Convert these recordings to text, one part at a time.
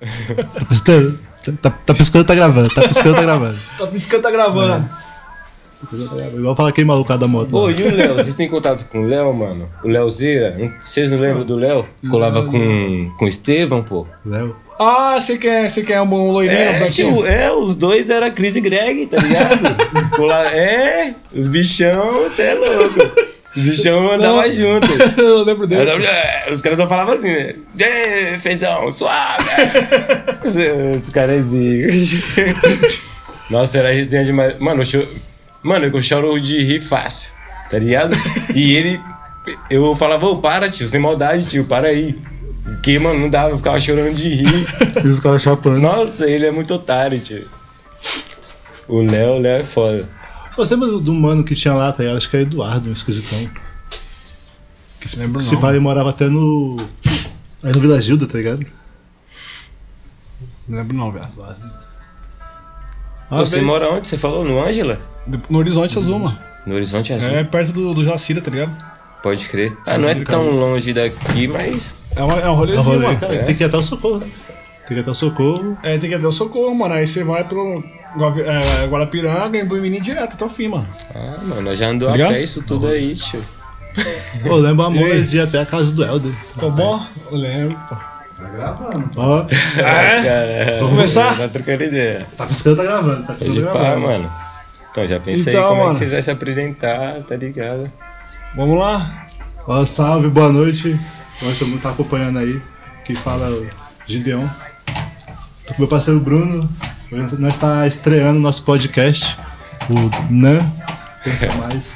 Tá piscando, tá, tá piscando, tá gravando. Tá piscando, tá gravando. Tá piscando, tá gravando. Tá piscando, tá gravando. Igual falar aquele maluco da moto. Ô, lá. e o Léo? Vocês têm contato com o Léo, mano? O Léozeira? Não- Vocês não lembram do Léo? Colava com, com o Estevão, pô. Léo. Ah, você quer, você quer um bom loirinho, É, tipo, é, os dois era Chris e Greg, tá ligado? Cola- é, os bichão, você é louco. Os bichão andavam juntos. Eu lembro dele. É, Os caras só falavam assim, né? É, feijão, suave. Os caras zica. Nossa, era resenha demais. Mano, eu choro... Mano, eu choro de rir fácil, tá ligado? E ele... Eu falava, ô, para, tio, sem maldade, tio, para aí. Porque, mano, não dava, eu ficava chorando de rir. E os caras chapando. Nossa, ele é muito otário, tio. O Léo, o Léo é foda. Você lembra do, do mano que tinha lá, tá ligado? Acho que é Eduardo, um esquisitão. Que se, Lembro se não. pai ele morava até no. Aí no Vila Gilda, tá ligado? Não lembro não, velho. Ah, você velho. mora onde? Você falou? No Ângela? No Horizonte Azul, mano. No Horizonte Azul? É perto do, do Jacira, tá ligado? Pode crer. Ah, não é tão longe daqui, mas... É, uma, é um É um rolezinho, rolê, mano. cara, É. Tem que ir até o socorro, né? Tem que ir até o socorro. É, tem que ter o socorro, mano. Aí você vai pro é, Guarapiranga e Buimini direto até o fim, mano. Ah, mano, nós já andou Tá a ligado? pé isso tudo aí, tio. Pô, lembra a E aí? nós ia até a casa do Helder. Ficou bom? Eu lembro, pô. Ó, É? Vamos começar? Tá trocando ideia. tá piscando, tá gravando. Tá piscando, tá gravando. mano. Então, já pensei Então, como é mano. que vocês vão se apresentar, tá ligado? Vamos lá? Ó, salve, boa noite. Nós todo mundo tá acompanhando aí. Que fala o Gideon. Tô com meu parceiro Bruno. Hoje nós tá estreando nosso podcast. O Nan. Pensa mais.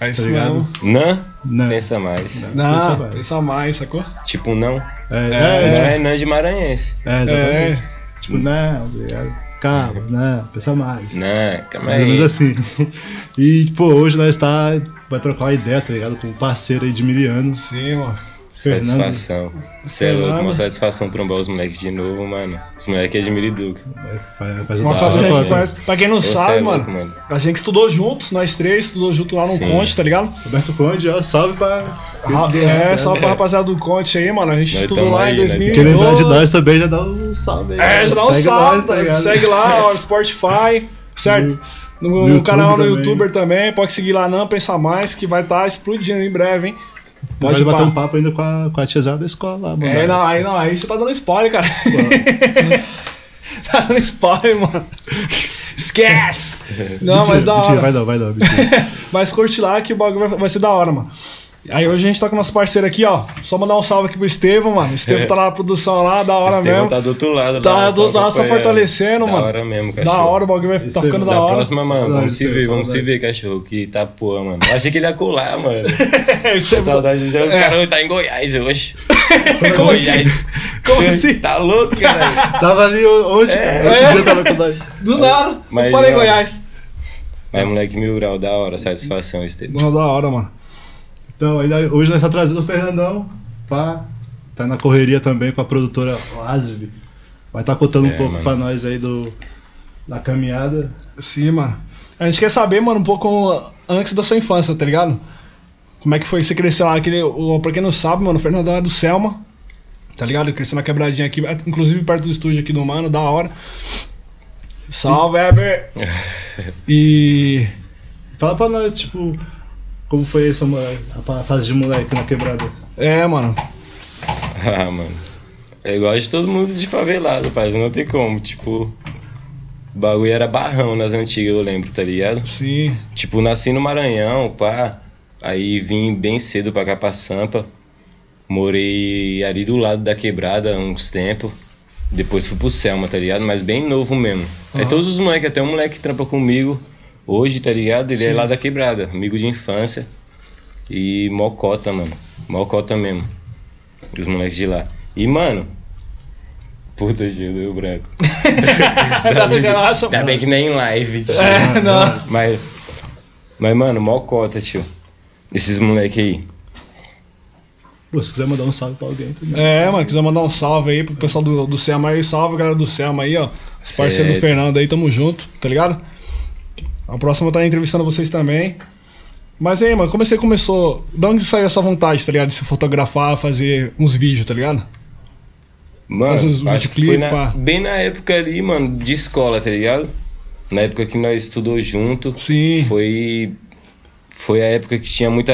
É isso Tá mesmo. Não? Não. Pensa mais. Não, Pensa pensa mais. mais. sacou? Tipo, não. É, Não é, é Nã de Maranhense. é, exatamente. É. Tipo, não, obrigado. Calma, não, pensa mais. Não, calma Mais ou menos aí. assim. E, pô, hoje nós tá. Vai trocar uma ideia, tá ligado? Com um parceiro aí de mil anos. Sim, mano. Fernando. Satisfação. Você é louco, uma satisfação trombar os moleques de novo, mano. Os moleques é de Miriduca. É, faz, Uma hora, conhece. Pra quem não Você sabe, é louco, mano, mano. a gente estudou junto, nós três, estudou junto lá no Sim. Conte, tá ligado? Roberto Conde, ó, salve pra. É, só pra rapaziada do Conte aí, mano. A gente Nós estudou lá aí, em nós 2012. Quem lembrar de nós também já dá um salve aí. É, já dá um Segue salve, nós, tá ligado? segue lá, ó, Spotify, certo? No, no YouTube canal no também. YouTuber também, pode seguir lá não, pensa mais, que vai estar explodindo em breve, hein? Pode bater um papo ainda com a, com a tiazada da escola lá, mano. É, não, aí não, aí você tá dando spoiler, cara. tá dando spoiler, mano. Esquece! Não, Mentira, mas da mentira, hora. vai não, vai mentira. Mas curte lá que o bagulho vai, vai ser da hora, mano. Aí hoje a gente tá com o nosso parceiro aqui, ó. Só mandar um salve aqui pro Estevão, mano. Estevão tá lá na produção lá, da hora Estevão mesmo. tá do outro lado. Tá lá, do outro lado, só fortalecendo, da mano. hora mesmo, Da cachorro. hora, o bagulho vai tá ficando da Da hora. próxima, mano, Saudade, vamos se ver, vamos se ver, cachorro. Que tá porra, mano. Eu achei que ele ia colar, mano. Estevão tá- Saudade, já os É. caras tá em Goiás hoje. Como assim? Goiás. Como assim? Tá louco, cara? Tava ali onde, cara? Outro É. dia tava com nós. Do nada. Mas, Falei mano. Goiás. Mas, moleque, mil grau, da hora, satisfação, Estevão. Não, da hora, mano. Então, ainda, hoje nós tá trazendo o Fernandão, pá. Tá na correria também com a produtora Oasv. Vai estar tá contando um É, pouco mano. pra nós aí do, da caminhada. Sim, mano. A gente quer saber, mano, um pouco antes da sua infância, tá ligado? Como é que foi você crescer lá? Aquele, o, pra quem não sabe, mano, o Fernandão é do Selma. Tá ligado? Cresceu na quebradinha aqui, inclusive perto do estúdio aqui do Mano, da hora. Salve, Eber! E. Fala pra nós, tipo, como foi essa a fase de moleque na quebrada. É, mano. Ah, mano. É igual de todo mundo de favelado, pai. Não tem como. Tipo, o bagulho era barrão nas antigas, eu lembro, tá ligado? Sim. Tipo, nasci no Maranhão, pá. Aí vim bem cedo pra cá pra Sampa. Morei ali do lado da quebrada há uns tempos. Depois fui pro Selma, tá ligado? Mas bem novo mesmo. Aí todos os moleques, até um moleque que trampa comigo hoje, tá ligado? Ele é lá da quebrada, amigo de infância. E mocota, mano. Mocota mesmo. Os moleques de lá. E, mano. Puta, Gil, deu branco. Ainda bem que mano. bem que nem em live, tio. É, não. Mas, mas, mano, mocota, tio. Esses moleque aí. Pô, se quiser mandar um salve pra alguém também. É, mano, quiser mandar um salve aí pro pessoal do, do Selma aí, salve galera do Selma aí, ó. Os parceiros do. Fernando aí, tamo junto, tá ligado? A próxima eu tá entrevistando vocês também. Mas aí, mano, como é você começou? De onde saiu essa vontade, tá ligado? De se fotografar, fazer uns vídeos, tá ligado? Mano, Faz uns acho que videoclipe, foi na- bem na época ali, mano, de escola, tá ligado? Na época que nós estudou junto. Sim. Foi. Foi a época que tinha muita.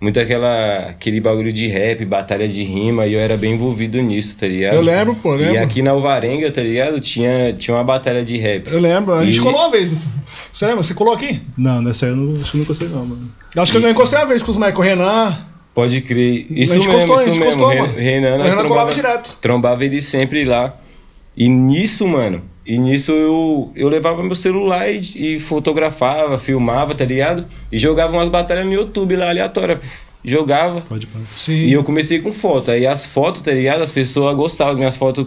Muito aquela. aquele bagulho de rap, batalha de rima, e eu era bem envolvido nisso, tá ligado? Eu lembro, pô, eu E lembro. aqui na Alvarenga, tá ligado? Tinha, tinha uma batalha de rap. Eu lembro, a gente E- colou uma vez. Você lembra? Você colou aqui? Não, nessa aí eu não, acho que eu não gostei não, mano. Acho que eu encostei uma vez com os o Renan. Pode crer. Isso A gente mesmo, encostou, a isso gente mesmo. mano. Renan, Renan colava trombava, direto. trombava ele sempre lá. E nisso, mano, e nisso eu, eu levava meu celular e, e fotografava, filmava, tá ligado? E jogava umas batalhas no YouTube lá, aleatória. Jogava. Pode parar. Sim. E eu comecei com foto. Aí as fotos, tá ligado? As pessoas gostavam das minhas fotos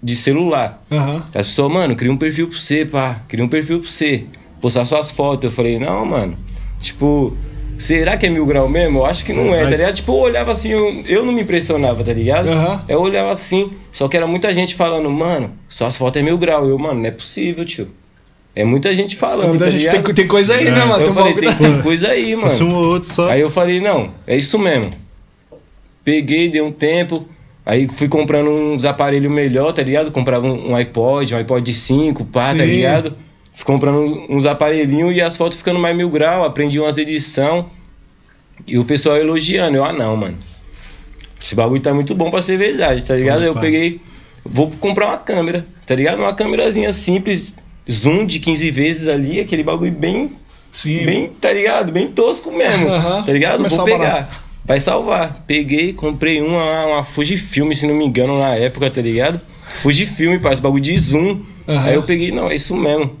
de celular. Aham. As pessoas, mano, cria um perfil pra você, pá. Cria um perfil pra você. Postar suas fotos. Eu falei, não, mano. Tipo, será que é mil grau mesmo? Eu acho que não é, tá ligado? Tipo, eu olhava assim, eu, eu não me impressionava, tá ligado? Aham. Eu olhava assim, só que era muita gente falando, mano, suas fotos é mil grau. Eu, mano, não é possível, tio. É muita gente falando, Muita tá gente ligado? tem, tem coisa aí, né, mano? Eu Tem falei, tem, tem coisa aí, mano. Um ou outro só. Aí eu falei, não, é isso mesmo. Peguei, dei um tempo, aí fui comprando uns aparelhos melhor, tá ligado? Comprava um, um iPod, um iPod 5, pá, tá Sim. ligado? Comprando uns, aparelhinhos e as fotos ficando mais mil grau, aprendi umas edição E o pessoal elogiando. Eu, ah não, mano. Esse bagulho tá muito bom pra ser verdade, tá ligado? Pode eu pá. peguei, vou comprar uma câmera, tá ligado? Uma câmerazinha simples, zoom de 15 vezes ali, aquele bagulho bem Sim. Bem, tá ligado? Bem tosco mesmo. Tá ligado? Começar Vou pegar. barato. Vai salvar. Peguei, comprei uma, uma Fujifilm, se não me engano, na época, tá ligado? Fujifilm, parça, bagulho de zoom. Aham. Aí eu peguei, não, é isso mesmo.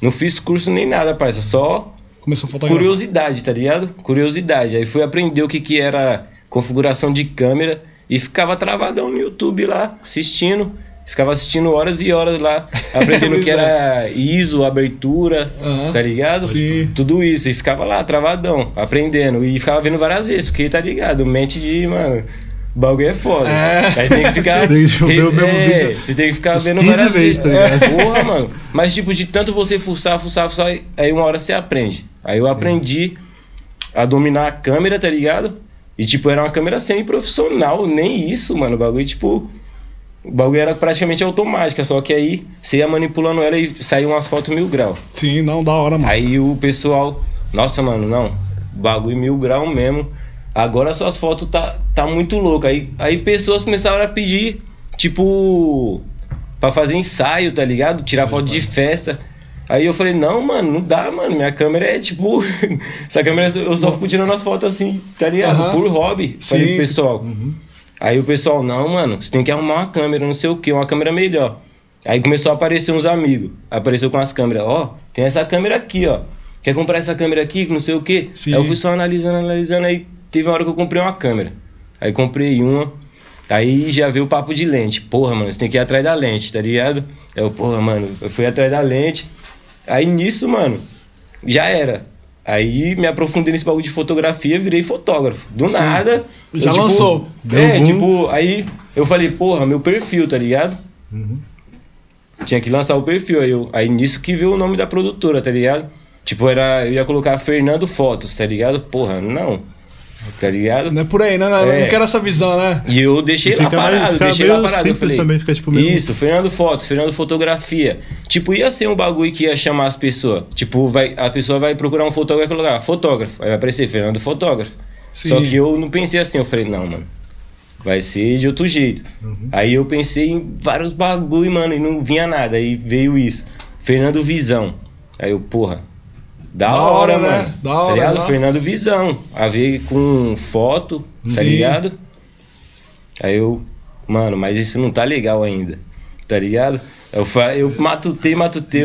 Não fiz curso nem nada, parça, só Começou a fotografar. curiosidade, tá ligado? Curiosidade. Aí fui aprender o que, que era configuração de câmera e ficava travadão no YouTube lá, assistindo. Ficava assistindo horas e horas lá, aprendendo o que era ISO, abertura, Aham. tá ligado? Sim. Tudo isso. E ficava lá, travadão, aprendendo. E ficava vendo várias vezes, porque tá ligado? Mente de, mano. O bagulho é foda. É. Aí você tem que ficar. Você tem que ver o mesmo é, vídeo Você tem que ficar vendo 15 várias vezes, tá ligado? Porra, mano. Mas, tipo, de tanto você fuçar, fuçar, fuçar, aí uma hora você aprende. Aí eu aprendi a dominar a câmera, tá ligado? E, tipo, era uma câmera semi-profissional, nem isso, mano. O bagulho, tipo. O bagulho era praticamente automática, só que aí você ia manipulando ela e saía umas fotos mil grau. Sim, não, da hora, mano. Aí o pessoal, nossa, mano, não, bagulho mil grau mesmo. Agora suas fotos tá, tá muito louca. Aí, aí pessoas começaram a pedir, tipo, pra fazer ensaio, tá ligado? Tirar foto de festa. Aí eu falei, não, mano, não dá, mano. Minha câmera é tipo. Essa câmera eu só fico tirando as fotos assim, tá ligado? Aham. Por hobby. Falei Sim. pro pessoal. Aí o pessoal, não, mano, você tem que arrumar uma câmera, não sei o que, uma câmera melhor. Aí começou a aparecer uns amigos. Apareceu com as câmeras. Ó, tem essa câmera aqui, ó. Quer comprar essa câmera aqui, não sei o que? Aí eu fui só analisando, analisando. Aí teve uma hora que eu comprei uma câmera. Aí comprei uma. Aí já veio o papo de lente. Porra, mano, você tem que ir atrás da lente, tá ligado? Eu, porra, mano, eu fui atrás da lente. Aí nisso, mano, já era. Aí me aprofundei nesse bagulho de fotografia, virei fotógrafo. Do nada. Já eu, tipo, lançou. Deu É, boom. tipo, aí eu falei, porra, meu perfil, tá ligado? Uhum. Tinha que lançar o perfil. Aí, eu, aí nisso que veio o nome da produtora, tá ligado? Tipo, era. Eu ia colocar Fernando Fotos, tá ligado? Porra, não. Tá ligado? Não é por aí, né? Não, É. não quero essa visão, né? E eu deixei E lá mais- parado, fica deixei lá parado. Eu falei, também, fica, tipo, meio- Isso, Fernando Fotos, Fernando Fotografia. Tipo, ia ser um bagulho que ia chamar as pessoas. Tipo, vai, a pessoa vai procurar um fotógrafo e colocar fotógrafo. Aí vai aparecer Fernando Fotógrafo. Sim. Só que eu não pensei assim, eu falei, não, mano. Vai ser de outro jeito. Aí eu pensei em vários bagulho, mano, e não vinha nada. Aí veio isso. Fernando Visão. Aí eu, porra. Da, Da hora, hora, né? mano. Da tá hora, ligado? da hora. Fernando Visão. A ver com foto, tá Sim. ligado? Aí eu, mano, mas isso não tá legal ainda. Tá ligado? Eu, eu matutei, matutei.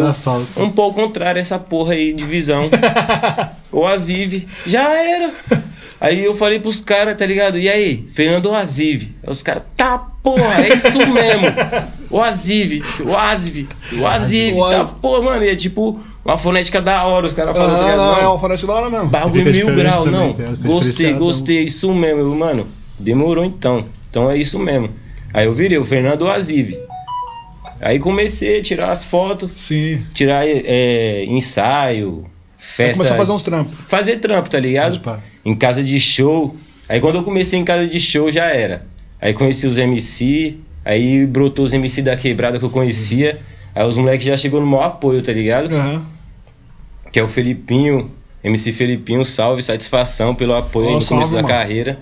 Um pouco contrário essa porra aí de visão. o Azive. Já era. Aí eu falei pros caras, tá ligado? E aí, Fernando Azive. Aí os caras, tá porra, é isso mesmo. O Azive, o Azive, o Azive, tá porra, mano. E é tipo uma fonética da hora, os caras falam, tá Ah, ligado? não, é Não, uma fonete da hora mesmo. Bagulho mil grau, também, não. Gostei, gostei, isso mesmo, Eu, mano. Demorou então. Então é isso mesmo. Aí eu virei o Fernando Azive. Aí comecei a tirar as fotos, Sim. tirar é, ensaio, festa. Começou a fazer uns trampos. Fazer trampo, tá ligado? Em casa de show. Aí quando eu comecei em casa de show já era. Aí conheci os MC, aí brotou os MC da quebrada que eu conhecia. Aí os moleques já chegou no maior apoio, tá ligado? Aham. Que é o Felipinho, MC Felipinho, salve, satisfação pelo apoio aí Ó, no começo salve, da mano. carreira.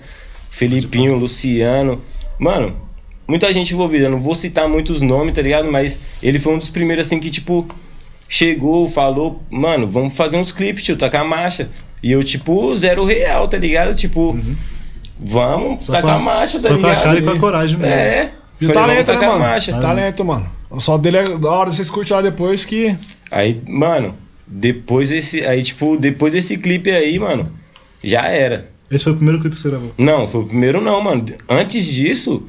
Felipinho, Luciano. Mano, muita gente envolvida. Eu não vou citar muitos nomes, tá ligado? Mas ele foi um dos primeiros, assim, que, tipo, chegou, falou, mano, vamos fazer uns clipes, tio, tacar marcha. E eu, tipo, zero real, tá ligado? Tipo, vamos Só tacar a- marcha, tá só com a ligado? cara e com a coragem mesmo. É. E o vamos talento, né, mano? marcha. Talento, mano. O sol dele é da hora, vocês curtem lá depois que. Aí, mano, depois desse. Aí, tipo, depois desse clipe aí, mano, já era. Esse foi o primeiro clipe que você gravou. Não, foi o primeiro não, mano. Antes disso,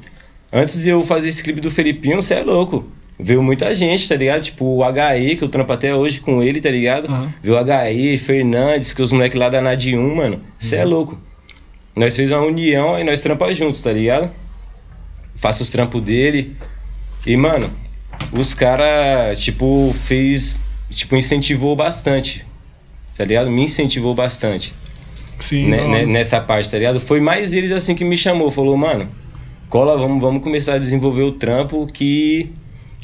antes de eu fazer esse clipe do Felipinho, você é louco. Veio muita gente, tá ligado? Tipo, o HE, que eu trampo até hoje com ele, tá ligado? Aham. Veio o HE, Fernandes, que os moleques lá da Nadium, mano. Você é louco. Nós fez uma união e nós trampamos juntos, tá ligado? Faço os trampos dele. E, mano, os caras, tipo, fez. Tipo, incentivou bastante. Tá ligado? Me incentivou bastante Sim. né, né, nessa parte, tá ligado? Foi mais eles assim que me chamou, falou, mano, cola, vamos, vamos começar a desenvolver o trampo que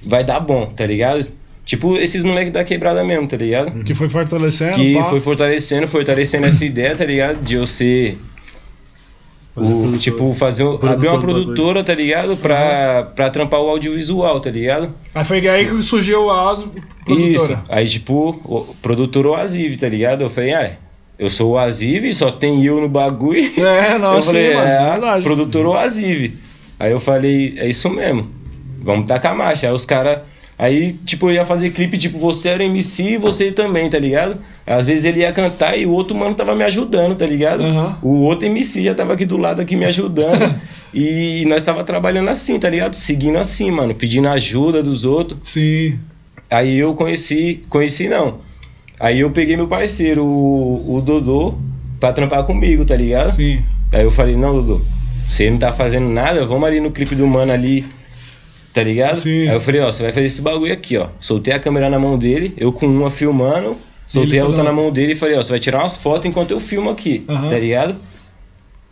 vai dar bom, tá ligado? Tipo, esses moleques da quebrada mesmo, tá ligado? Que foi fortalecendo. Que pá. foi fortalecendo, fortalecendo essa ideia, tá ligado? De eu ser. Fazer o- tipo, fazer um- Produtor abrir uma produtora, tá ligado? Pra, pra trampar o audiovisual, tá ligado? Aí foi aí que surgiu a Aso Isso. produtora. Aí, tipo, o produtor Oasive, tá ligado? Eu falei, ah, eu sou o Oasive, só tem eu no bagulho. É, não, eu sim, falei, mano, é, é verdade. produtor. Aí eu falei, é isso mesmo. Vamos tacar marcha. Aí os caras. Aí, tipo, eu ia fazer clipe, tipo, você era MC e você também, tá ligado? Às vezes ele ia cantar e o outro mano tava me ajudando, tá ligado? Aham. O outro MC já tava aqui do lado aqui me ajudando. e nós tava trabalhando assim, tá ligado? Seguindo assim, mano, pedindo ajuda dos outros. Sim. Aí eu conheci, conheci não. Aí eu peguei meu parceiro, o, o Dodô, pra trampar comigo, tá ligado? Sim. Aí eu falei, não, Dodô, você não tá fazendo nada, vamos ali no clipe do mano ali, tá ligado? Sim. Aí eu falei, ó, você vai fazer esse bagulho aqui, ó. Soltei a câmera na mão dele, eu com uma filmando, soltei Ele a outra na mão dele e falei, ó, você vai tirar umas fotos enquanto eu filmo aqui, Aham. tá ligado?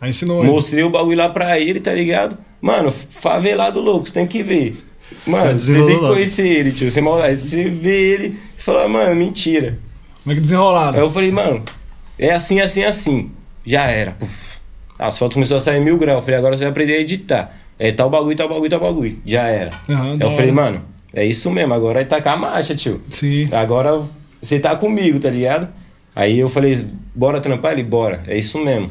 Aí ensinou ele. Mostrei o bagulho lá pra ele, tá ligado? Mano, favelado louco, você tem que ver. Mano, você desenrolou tem que conhecer ele, tio. Você, aí você vê ele, você fala, mano, mentira. Como é que desenrolado? Aí eu falei, mano, é assim, assim, assim. Já era. Puf. As fotos começaram a sair mil graus. Eu falei, agora você vai aprender a editar. É tal bagulho, tal bagulho, tal bagulho. Já era. Da eu falei, hora. mano, é isso mesmo, agora é tacar a marcha, tio. Sim. Agora você tá comigo, tá ligado? Aí eu falei, bora trampar ele? Bora. É isso mesmo.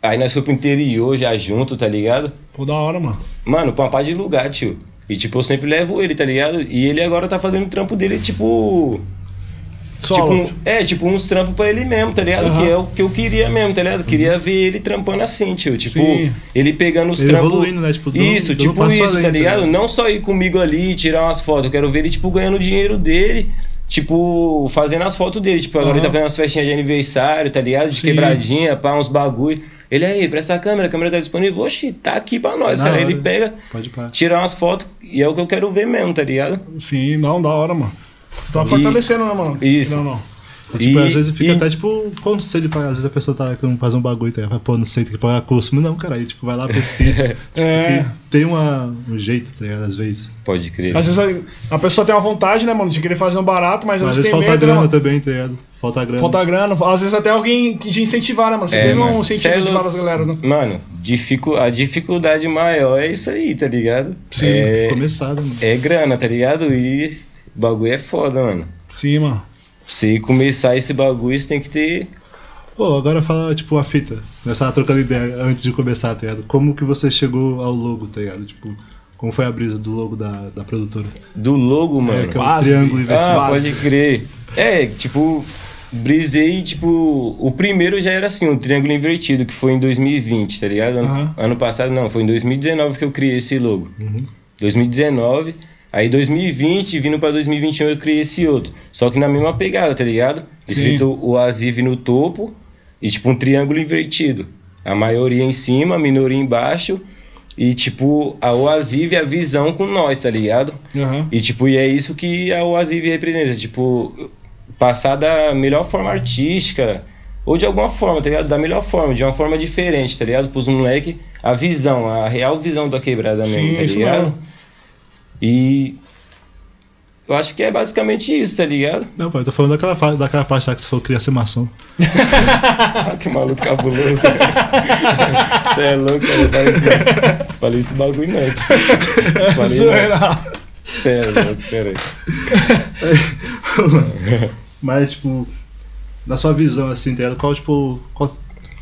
Aí nós fomos pro interior já junto, tá ligado? Pô, da hora, mano. Mano, pra uma de lugar, tio. E tipo, eu sempre levo ele, tá ligado? E ele agora tá fazendo o trampo dele, tipo. Solo. Tipo, um- é, tipo, uns trampos pra ele mesmo, tá ligado? Aham. Que é o que eu queria mesmo, tá ligado? Queria ver ele trampando assim, tio. Tipo, Sim. ele pegando os Ele trampos. evoluindo, né? Tipo, dando- isso, dando tipo isso, além, tá tá ligado? Não só ir comigo ali, tirar umas fotos. Eu quero ver ele, tipo, ganhando o dinheiro dele. Tipo, fazendo as fotos dele. Tipo, agora Aham. ele tá fazendo umas festinhas de aniversário, tá ligado? De Sim. quebradinha, pá, uns bagulho. Ele aí, presta a câmera, a câmera tá disponível. Oxi, tá aqui pra nós, Na cara. hora. Ele pega, tirar umas fotos e é o que eu quero ver mesmo, tá ligado? Sim, não, da hora, mano. Você tá E- fortalecendo, né, mano? Isso. Não, não. E, tipo, E- às vezes fica e- até tipo um conselho pra. Às vezes a pessoa tá querendo fazer um bagulho, tá? ligado? Pô, não sei, tem que pagar curso. Mas não, cara, aí tipo, vai lá, pesquisa. É. Porque tem uma, um jeito, tá ligado? Às vezes. Pode crer. Às vezes a, a pessoa tem uma vontade, né, mano, de querer fazer um barato, mas às Mas às vezes tem falta medo, né, grana mano? também, tá ligado? Falta grana. Falta grana, às vezes até alguém de incentivar, né, mano? Você É, teve um mano. incentivo Cê é de várias galera, né? Mano, dificu a dificuldade maior é isso aí, tá ligado? Sim. É, Começar, né, mano? é grana, tá ligado? E o bagulho é foda, mano. Sim, mano. Você começar esse bagulho, você tem que ter. Pô, agora fala, tipo, a fita. Nós tava trocando ideia antes de começar, tá ligado? Como que você chegou ao logo, tá ligado? Tipo, como foi a brisa do logo da, da produtora? Do logo, É, mano. que é o Base. triângulo invertido. Ah, pode crer. É, tipo, brisei, tipo, o primeiro já era assim, um triângulo invertido, que foi em 2020, tá ligado? Ano, Aham. ano passado não, foi em 2019 que eu criei esse logo. Uhum. 2019, aí 2020, vindo pra 2021 eu criei esse outro. Só que na mesma pegada, tá ligado? Sim. Escrito o Aziv no topo e tipo um triângulo invertido. A maioria em cima, a minoria embaixo. E tipo, a Oaziv é a visão com nós, tá ligado? Aham. E tipo, e é isso que a Oaziv representa, tipo, passar da melhor forma artística, ou de alguma forma, tá ligado? Da melhor forma, de uma forma diferente, tá ligado? Pros moleque a visão, a real visão da quebrada mesmo, Sim, tá isso ligado? E eu acho que é basicamente isso, tá ligado? Não, pô, eu tô falando daquela, daquela parte lá que você falou que queria ser maçom. Ah, que maluco cabuloso. Você é louco, cara. Falei esse, falei esse bagulho não, tio. Falei. Você é louco, peraí. Mas, tipo, na sua visão, assim, tá ligado? Qual, tipo, qual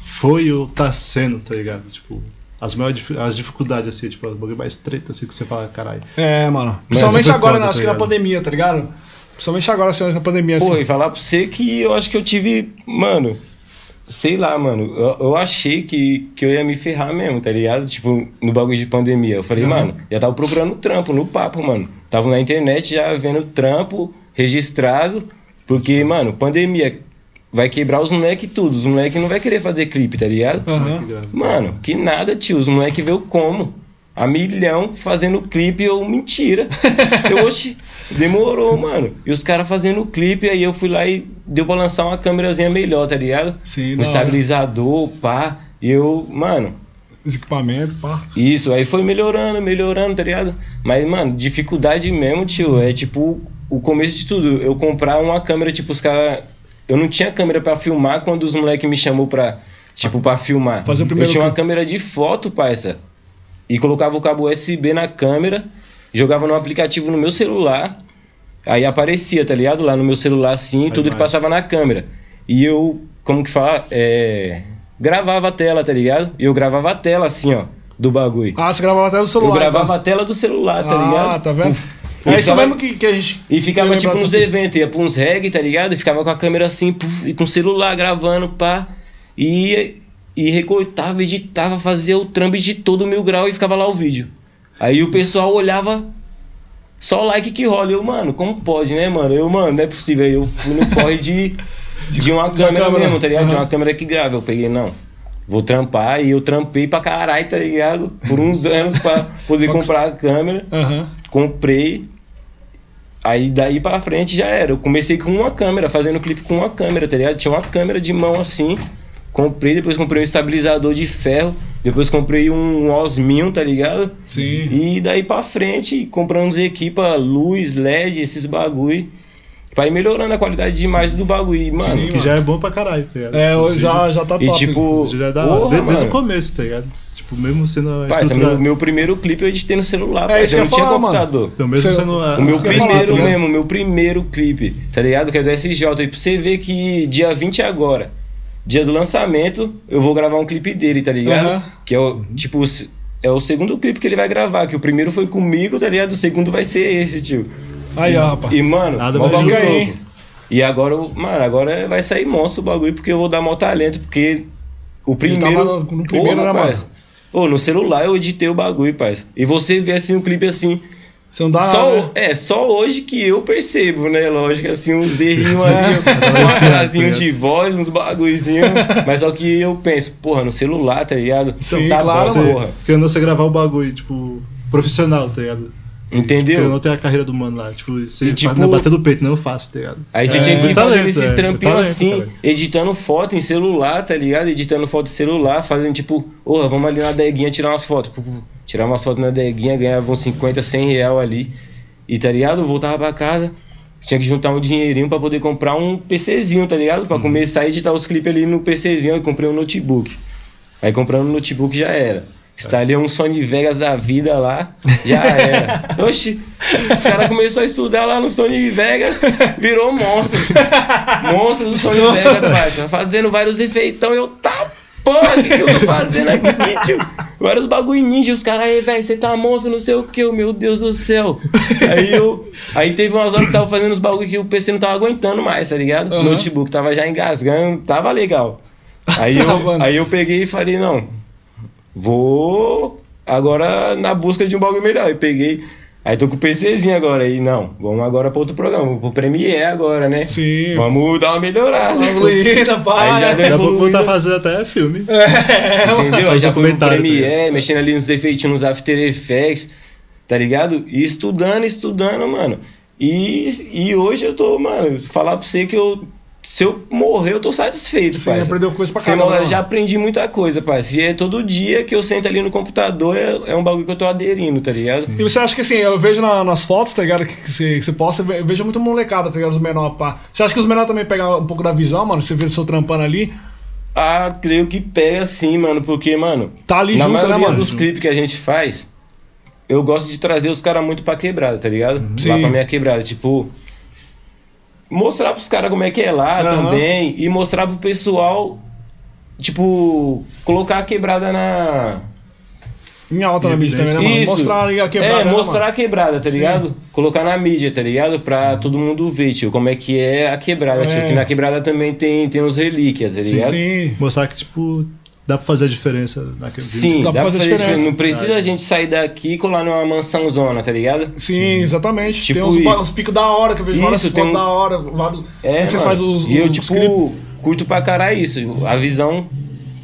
foi ou tá sendo, tá ligado? Tipo, as maiores as dificuldades, assim, tipo, o bagulho mais treta, assim, que você fala, caralho. É, mano. Principalmente agora, foda, acho tá que na pandemia, tá ligado? Principalmente agora, assim, na pandemia, assim. Pô, e falar pra você que eu acho que eu tive. Mano, sei lá, mano. Eu, eu achei que, que eu ia me ferrar mesmo, tá ligado? Tipo, no bagulho de pandemia. Eu falei, Uhum. mano, já tava procurando trampo no papo, mano. Tava na internet já vendo trampo registrado. Porque, mano, pandemia vai quebrar os moleque tudo. Os moleque não vai querer fazer clipe, tá ligado? Grave. Mano, que nada, tio. Os moleque veio como? A milhão fazendo clipe ou mentira. Eu, oxi, demorou, mano. E os caras fazendo clipe, aí eu fui lá e deu pra lançar uma câmerazinha melhor, tá ligado? Sim, um estabilizador, pá. E eu, mano, Os equipamentos, pá. isso, aí foi melhorando, melhorando, tá ligado? Mas, mano, dificuldade mesmo, tio, é tipo o começo de tudo. Eu comprar uma câmera, tipo, os caras. Eu não tinha câmera pra filmar quando os moleques me chamou pra, tipo, pra filmar. Fazer o primeiro eu tinha uma câmera de foto, parça. E colocava o cabo USB na câmera, jogava no aplicativo no meu celular. Aí aparecia, tá ligado? Lá no meu celular, assim, tudo que passava na câmera. E eu, como que fala? É. Gravava a tela, tá ligado? E eu gravava a tela assim, ó, do bagulho. Ah, você gravava até no celular. Eu gravava então. a tela do celular, tá ah, ligado? tá vendo? E É isso ficava- mesmo que, que a gente. E ficava tipo uns eventos, ia pra uns reggae, tá ligado? E ficava com a câmera assim, e com o celular gravando, pá. E, e recortava, editava, fazia o trampo de todo mil grau e ficava lá o vídeo. Aí o pessoal olhava, só like que rola. Eu, mano, como pode, né, mano? Eu, mano, não é possível. Eu fui no corre de, de uma câmera câmera. mesmo, tá ligado? De Aham. uma câmera que grava. Eu peguei, não. Vou trampar e eu trampei pra caralho, tá ligado? Por uns anos pra poder comprar a câmera Aham. Comprei. Aí daí pra frente já era. Eu comecei com uma câmera, fazendo clipe com uma câmera, tá ligado? Tinha uma câmera de mão assim. Comprei, depois comprei um estabilizador de ferro. Depois comprei um osminho, tá ligado? Sim. E daí pra frente, comprando uns equipa, luz, LED, esses bagulho. Pra ir melhorando a qualidade de imagem do bagulho. E, Mano, Sim, Que já é bom pra caralho, tá ligado? É, Tipo, hoje já, já tá e top. tipo. Já é da porra, hora. De- Desde o mano. começo, tá ligado? Tipo, mesmo sendo a Parça, estrutura... meu, meu primeiro clipe eu editei no celular, É isso eu não tinha falar, mano. computador. Então, mesmo sendo a... O meu primeiro ligado? mesmo, o meu primeiro clipe, tá ligado? Que é do SJ. E pra você ver que dia 20 agora, dia do lançamento, eu vou gravar um clipe dele, tá ligado? Aham. Que é o, tipo, é o segundo clipe que ele vai gravar, que o primeiro foi comigo, tá ligado? O segundo vai ser esse, tio. Aí, ó, rapaz. E, mano, Nada mais bagulho louco. E agora, mano, agora vai sair monstro o bagulho, porque eu vou dar mó talento, porque o primeiro... tava no- no primeiro, Porra, né, mano? parça. Ô, no celular eu editei o bagulho, parça. E você vê, assim, um clipe assim... Você não dá Só, nada. o- é, só hoje que eu percebo, né? Lógico, assim, uns errinhos É. ali, uns pedazinhos tá de voz, uns bagulhozinhos. mas só que eu penso, porra, no celular, tá ligado? Sim, tá claro, bom, Você, porra. querendo você gravar o bagulho, tipo, profissional, tá ligado? Entendeu? Querendo não ter a carreira do mano lá. Tipo, você E, tipo- não bater no peito, não eu faço, tá ligado? Aí você É, tinha que ir talento, fazendo esses é, trampinhos talento, assim, cara. editando foto em celular, tá ligado? Editando foto em celular, fazendo tipo, porra, vamos ali na deguinha tirar umas fotos. Tirar umas fotos na deguinha, ganhava uns 50, 100 real ali. E tá ligado? Eu voltava pra casa, tinha que juntar um dinheirinho pra poder comprar um PCzinho, tá ligado? Pra começar a editar os clipes ali no PCzinho. Aí comprei um notebook. Aí comprando um notebook já era. Instalei um Sony Vegas da vida lá, já era. Oxi, os caras começaram a estudar lá no Sony Vegas, virou monstro. Monstro do Sony Vegas, parça. Fazendo vários efeitão. Eu, tá, porra, o que, que eu tô fazendo aqui, tio? Vários bagulho ninja. Os caras aí, velho, você tá monstro, não sei o que. Meu Deus do céu. Aí eu. Aí teve umas horas que tava fazendo os bagulho que o PC não tava aguentando mais, tá ligado? Aham. notebook tava já engasgando, tava legal. Aí eu, aí eu peguei e falei, não, vou agora na busca de um bagulho melhor. E peguei. Aí tô com o PCzinho agora. Aí, não, vamos agora pra outro programa, pro Premiere agora, né? Sim. Vamos dar uma melhorada. Evoluída, pai. Aí já Dá pra voltar a fazer até filme. Entendeu? Só Aí já foi no documentários, tá Premiere, mexendo ali nos efeitinhos, nos After Effects, tá ligado? E estudando, estudando, mano. E, e hoje eu tô, mano, falar pra você que eu se eu morrer, eu tô satisfeito, Sim, pai. aprendeu coisa pra Você caramba, não- mano. Já aprendi muita coisa, pai. Se é todo dia que eu sento ali no computador, é, é um bagulho que eu tô aderindo, tá ligado? E você acha que assim, eu vejo na- nas fotos, tá ligado? Que, que você, que você posta, eu vejo muito molecada, tá ligado? Os menores, pá. Você acha que os menores também pegam um pouco da visão, mano? Você vê o seu trampando ali, Ah, creio que pega sim, mano, porque, mano, tá ali na junto, né, maioria mano? dos clipes que a gente faz, eu gosto de trazer os caras muito pra quebrada, tá ligado? Lá Sim. pra minha quebrada, tipo. Mostrar pros caras como é que é lá Aham. também. E mostrar pro pessoal, tipo, colocar a quebrada na. Em alta na mídia também, né, mano? Isso. Mostrar a quebrada, É, né, mostrar mano? a quebrada, tá ligado? Colocar na mídia, tá ligado? Pra todo mundo ver, tio, como é que é a quebrada, É. tio. Que na quebrada também tem, tem uns relíquias, tá Sim, ligado? sim. Mostrar que, tipo, dá pra fazer a diferença naquele vídeo. Sim, Dá pra fazer diferença. diferença. Não precisa a gente sair daqui e colar numa mansão zona, tá ligado? Sim, exatamente. Tipo tem uns, isso. uns picos da hora, que eu vejo Isso, várias tem um- da hora. Vários... É, mano. fazem os, E eu, os tipo, clipes. curto pra caralho isso. A visão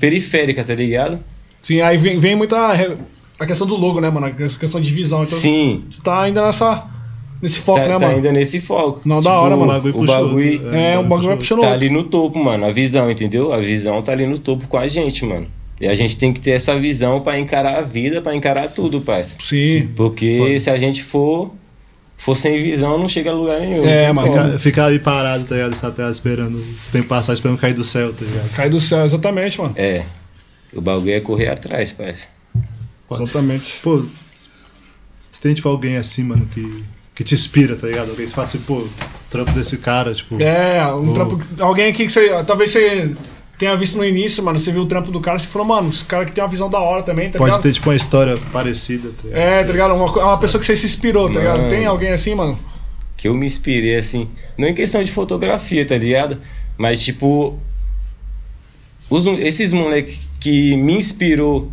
periférica, tá ligado? Sim, aí vem, vem muita. A questão do logo, né, mano? A questão de visão. Então, Sim. tu tá ainda nessa. Nesse foco, tá, né, tá mano? ainda nesse foco. Não, da hora, O mano. bagulho o bagulho- outro, É, um bagulho vai puxando Tá ali no topo, mano. A visão, entendeu? A visão tá ali no topo com a gente, mano. E a gente tem que ter essa visão pra encarar a vida, pra encarar tudo, parça. Sim. Porque se a gente for, for sem visão, não chega a lugar nenhum. É, mano. Ficar, ficar ali parado, tá ligado? Essa tela esperando o tempo passar, esperando cair do céu, tá ligado? Cai do céu, exatamente, mano. É. O bagulho é correr atrás, parça. Exatamente. Pô, você tem, tipo, alguém assim, mano, que, que te inspira, tá ligado? Alguém que fala assim, pô, o trampo desse cara, tipo... É, um Pô. trampo. Alguém aqui que você. Talvez você tenha visto no início, mano. Você viu o trampo do cara e você falou, mano, esse cara que tem uma visão da hora também, tá pode ligado? ter, tipo, uma história parecida, tá ligado? É, tá ligado? Uma, co- uma pessoa que você se inspirou, tá ligado? Mano. Tem alguém assim, mano? que eu me inspirei assim, não em questão de fotografia, tá ligado? Mas tipo, os, esses moleques que me inspirou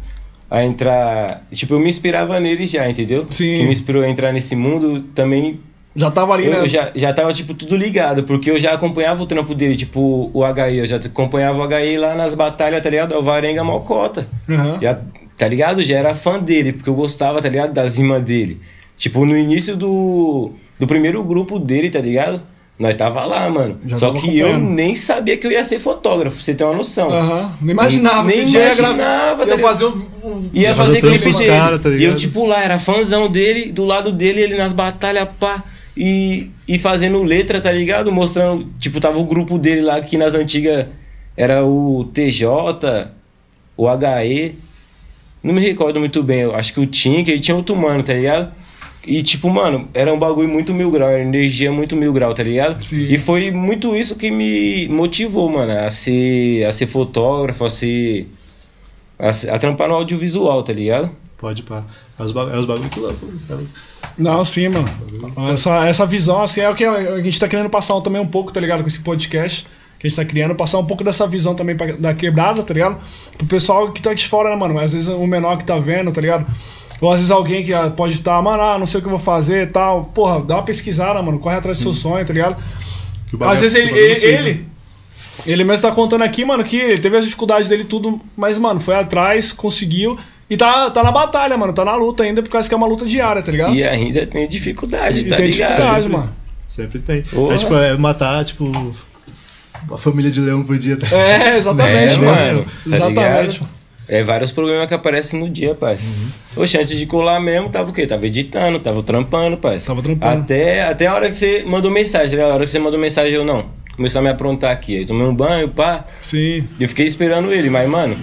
a entrar, tipo, eu me inspirava neles já, entendeu? Sim. Que me inspirou a entrar nesse mundo também. Já tava ali, Eu, né? eu já, já tava, tipo, tudo ligado, porque eu já acompanhava o trampo dele, tipo, o HI, eu já acompanhava o HI lá nas batalhas, tá ligado? Alvarenga Mocota. Aham. Já, tá ligado? Já era fã dele, porque eu gostava, tá ligado? Das rimas dele. Tipo, no início do, do primeiro grupo dele, tá ligado? Nós tava lá, mano. Já Só que eu nem sabia que eu ia ser fotógrafo, você ter uma noção. Aham. Não imaginava. Nem que já ia imaginava, gravar. tá fazer o. o- Ia fazer clipe dele. cara, tá e eu, tipo, lá, era fãzão dele, do lado dele, ele nas batalhas, pá. E, e fazendo letra, tá ligado? Mostrando, tipo, tava o grupo dele lá, que nas antigas era o TJ, o HE. Não me recordo muito bem, eu acho que o Tinker e tinha outro mano, tá ligado? E tipo, mano, era um bagulho muito mil grau, era energia muito mil grau, tá ligado? Sim. E foi muito isso que me motivou, mano, a ser, a ser fotógrafo, a ser. A, se- a trampar no audiovisual, tá ligado? Pode pá. É os, ba- é os bagulho muito loucos, sabe? Não, sim, mano. Essa, essa visão, assim, é o que a gente tá querendo passar também um pouco, tá ligado? Com esse podcast que a gente tá criando, passar um pouco dessa visão também pra, da quebrada, tá ligado? Pro pessoal que tá de fora, né, mano? Às vezes o menor que tá vendo, tá ligado? Ou às vezes alguém que ah, pode estar, mano, ah, não sei o que eu vou fazer e tal. Porra, dá uma pesquisada, mano. Corre atrás do seu sonho, tá ligado? Que o bagulho- Às vezes que ele, o bagulho ele, sim, ele, ele mesmo tá contando aqui, mano, que ele teve as dificuldades dele tudo, mas, mano, foi atrás, conseguiu e tá, tá na batalha, mano, tá na luta ainda, por causa que é uma luta diária, tá ligado? E ainda tem dificuldade, E tá tem ligado? dificuldade, Sempre. mano. Sempre tem. Porra. É, tipo, é matar, tipo, uma família de leão por dia. tá? É, exatamente, É, mano. mano, tá exatamente. ligado? É vários problemas que aparecem no dia, parça. Oxe, antes de colar mesmo, tava o quê? Tava editando, tava trampando, parça. Tava trampando. Até, até a hora que você mandou mensagem, né? A hora que você mandou mensagem, eu não. Começou a me aprontar aqui. Aí tomei um banho, pá. Sim. E eu fiquei esperando ele, mas, mano,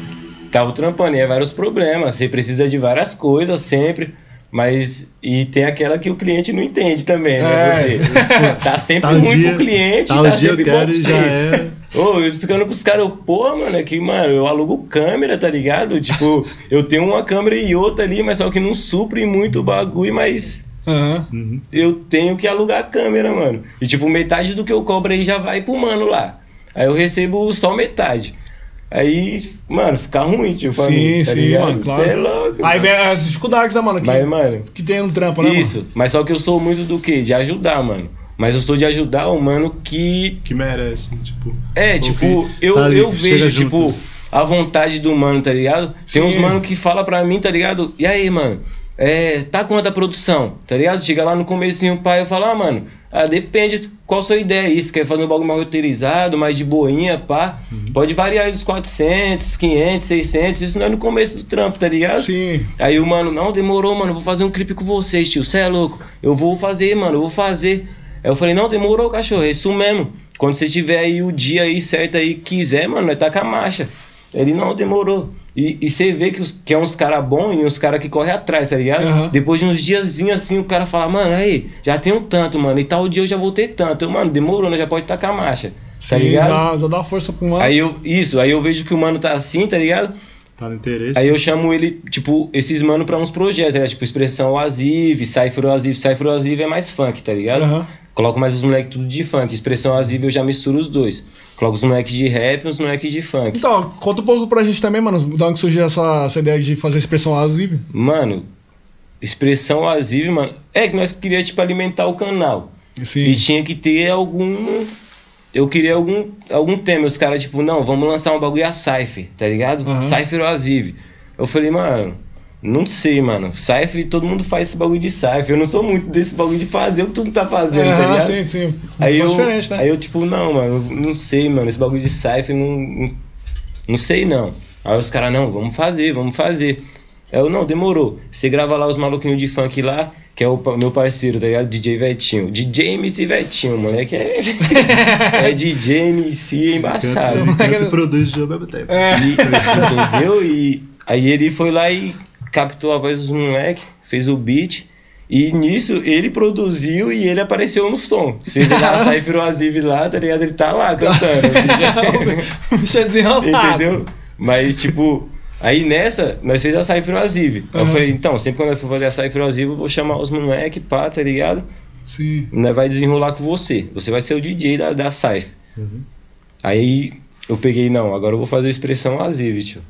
tava trampando. E é vários problemas. Você precisa de várias coisas sempre. Mas. E tem aquela que o cliente não entende também, né? É. Você tá sempre Tal ruim dia, pro cliente, tal tá dia eu sempre bom quero pra você. já é. Ô, eu explicando pros caras, eu, pô, mano, é que, mano, eu alugo câmera, tá ligado? Tipo, eu tenho uma câmera e outra ali, mas só que não supre muito o bagulho, mas Aham. eu tenho que alugar a câmera, mano. E, tipo, metade do que eu cobro aí já vai pro mano lá. Aí eu recebo só metade. Aí, mano, fica ruim, tipo, pra Sim, mim, tá sim, ligado? mano, claro. Cê é louco. Aí mano. vem as dificuldades, né, mano? Que, Mas, mano, que tem no trampo, né, mano? isso. Mas só que eu sou muito do quê? De ajudar, mano. Mas eu sou de ajudar o mano que Que merece, tipo. É, tipo, eu, tá ali, eu vejo, junto. tipo, a vontade do mano, tá ligado? Tem uns Sim. mano que fala pra mim, tá ligado? E aí, mano? É, tá quanto a produção? Tá ligado? Chega lá no comecinho, o pai, eu falo, ah, mano, Ah, depende qual a sua ideia aí. Se quer fazer um bagulho mais roteirizado, mais de boinha, pá. Pode variar aí dos 400, 500, 600. Isso não é no começo do trampo, tá ligado? Sim. Aí o mano, não, demorou, mano, vou fazer um clipe com vocês, tio. Cê é louco. Eu vou fazer, mano, eu vou fazer. Aí eu falei, não, demorou, cachorro, é isso mesmo. Quando você tiver aí o dia aí certo aí, quiser, mano, nós tá com a marcha. Ele, não, demorou. E, e você vê que, os, que é uns cara bom e uns cara que corre atrás, tá ligado? Aham. Depois de uns diazinhos assim, o cara fala, mano, aí, já tem um tanto, mano, e tal dia eu já vou ter tanto. Eu, mano, demorou, né? Já pode estar com a marcha. Tá Sim, ligado? Já, já dá uma força pro mano. Aí eu, isso, aí eu vejo que o mano tá assim, tá ligado? Tá no interesse. Aí eu chamo ele, tipo, esses mano pra uns projetos, né? Tipo, Expressão Oasive, Cypher Oasive. Cypher Oasive é mais funk, tá ligado? Aham. Coloco mais os moleques tudo de funk. Expressão Oasive eu já misturo os dois. Coloco os moleques de rap e os moleques de funk. Então, conta um pouco pra gente também, mano, de onde surgiu essa, essa ideia de fazer expressão asível. Mano, Expressão Oasive, mano... É que nós queríamos, tipo, alimentar o canal. Sim. E tinha que ter algum... Eu queria algum, algum tema. Os caras, tipo, não, vamos lançar um bagulho a Cypher, tá ligado? Aham. Cypher Oasive. Eu falei, mano, não sei, mano. Cypher, todo mundo faz esse bagulho de Cypher. Eu não sou muito desse bagulho de fazer o que tu tá fazendo, tá Aham, ligado? sim, sim. Aí eu, diferente, né? aí eu, tipo, não, mano, não sei, mano. Esse bagulho de Cypher, não, não, não sei, não. Aí os caras, não, vamos fazer, vamos fazer. Aí eu, não, demorou. Você grava lá os maluquinhos de funk lá, que é o meu parceiro, tá ligado? DJ Vetinho. DJ MC Vetinho, moleque. É, é DJ MC embaçado. Ele canta e produz ao mesmo tempo. É. E- entendeu? E aí ele foi lá e captou a voz dos moleques, fez o beat. E nisso ele produziu e ele apareceu no som. Você vê lá, Cypher Oasive lá, tá ligado? Ele tá lá cantando. Bicho é desenrolado. Entendeu? Mas, tipo, aí nessa, nós fez a Cypher Oasive. Aí Eu falei, então, sempre quando eu for fazer a Cypher Oasive, eu vou chamar os moleque, pá, tá ligado? Sim. Nós vai desenrolar com você. Você vai ser o DJ da, da Cypher. Aí eu peguei, não, agora eu vou fazer a expressão Oasive, tio.